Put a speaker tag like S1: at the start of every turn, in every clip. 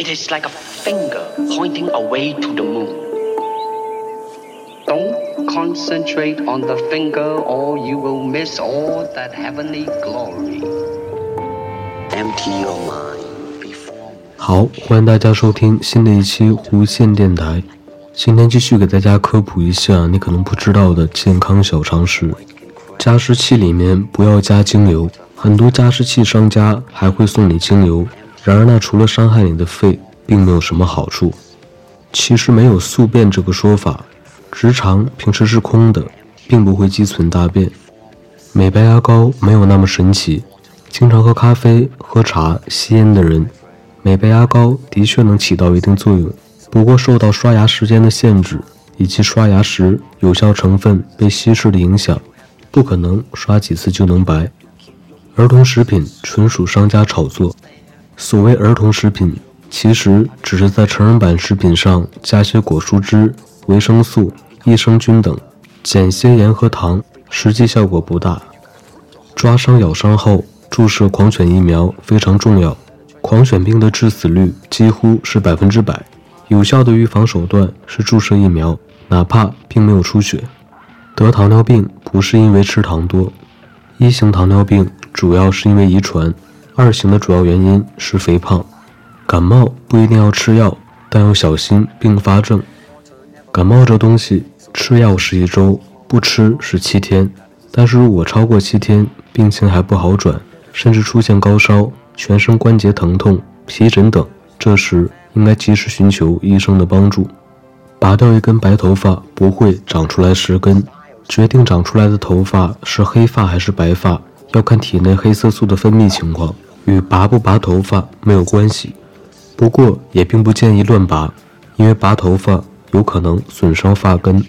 S1: It is like a finger pointing away to the moon. Don't concentrate on the finger or you will miss all that heavenly glory. Empty your mind before.
S2: 好，欢迎大家收听新的一期无线电台。今天继续给大家科普一下你可能不知道的健康小常识。加湿器里面不要加精油，很多加湿器商家还会送你精油。然而，那除了伤害你的肺，并没有什么好处。其实没有宿便这个说法，直肠平时是空的，并不会积存大便。美白牙膏没有那么神奇。经常喝咖啡、喝茶、吸烟的人，美白牙膏的确能起到一定作用，不过受到刷牙时间的限制以及刷牙时有效成分被稀释的影响。不可能刷几次就能白。儿童食品纯属商家炒作。所谓儿童食品，其实只是在成人版食品上加些果蔬汁、维生素、益生菌等，减些盐和糖，实际效果不大。抓伤咬伤后注射狂犬疫苗非常重要。狂犬病的致死率几乎是百分之百，有效的预防手段是注射疫苗，哪怕并没有出血。得糖尿病不是因为吃糖多，一型糖尿病主要是因为遗传，二型的主要原因是肥胖。感冒不一定要吃药，但要小心并发症。感冒这东西，吃药是一周，不吃是七天。但是如果超过七天，病情还不好转，甚至出现高烧、全身关节疼痛、皮疹等，这时应该及时寻求医生的帮助。拔掉一根白头发不会长出来十根。决定长出来的头发是黑发还是白发，要看体内黑色素的分泌情况，与拔不拔头发没有关系。不过也并不建议乱拔，因为拔头发有可能损伤发根。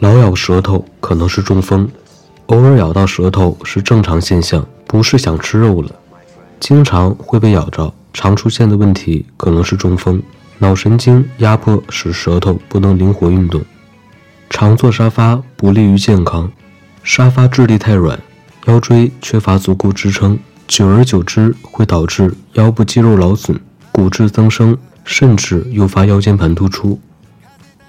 S2: 老咬舌头可能是中风，偶尔咬到舌头是正常现象，不是想吃肉了。经常会被咬着，常出现的问题可能是中风，脑神经压迫使舌头不能灵活运动。常坐沙发不利于健康，沙发质地太软，腰椎缺乏足够支撑，久而久之会导致腰部肌肉劳损、骨质增生，甚至诱发腰间盘突出。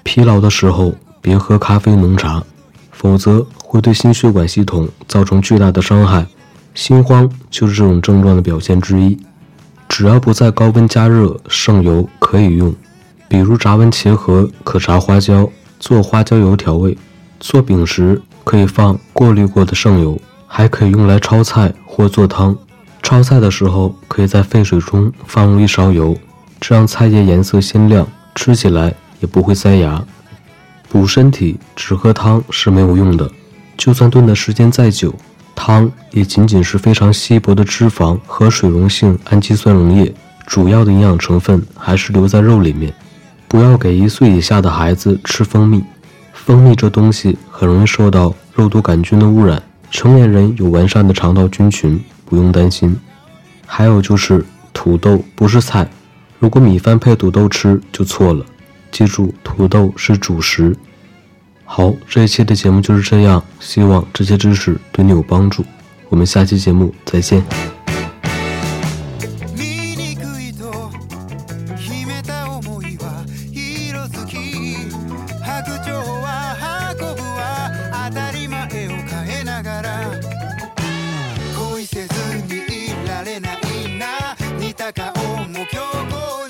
S2: 疲劳的时候别喝咖啡、浓茶，否则会对心血管系统造成巨大的伤害。心慌就是这种症状的表现之一。只要不在高温加热，剩油可以用，比如炸完茄盒可炸花椒。做花椒油调味，做饼时可以放过滤过的剩油，还可以用来焯菜或做汤。焯菜的时候可以在沸水中放入一勺油，这样菜叶颜色鲜亮，吃起来也不会塞牙。补身体只喝汤是没有用的，就算炖的时间再久，汤也仅仅是非常稀薄的脂肪和水溶性氨基酸溶液，主要的营养成分还是留在肉里面。不要给一岁以下的孩子吃蜂蜜，蜂蜜这东西很容易受到肉毒杆菌的污染。成年人有完善的肠道菌群，不用担心。还有就是土豆不是菜，如果米饭配土豆吃就错了。记住，土豆是主食。好，这一期的节目就是这样，希望这些知识对你有帮助，我们下期节目再见。
S1: たかをも強行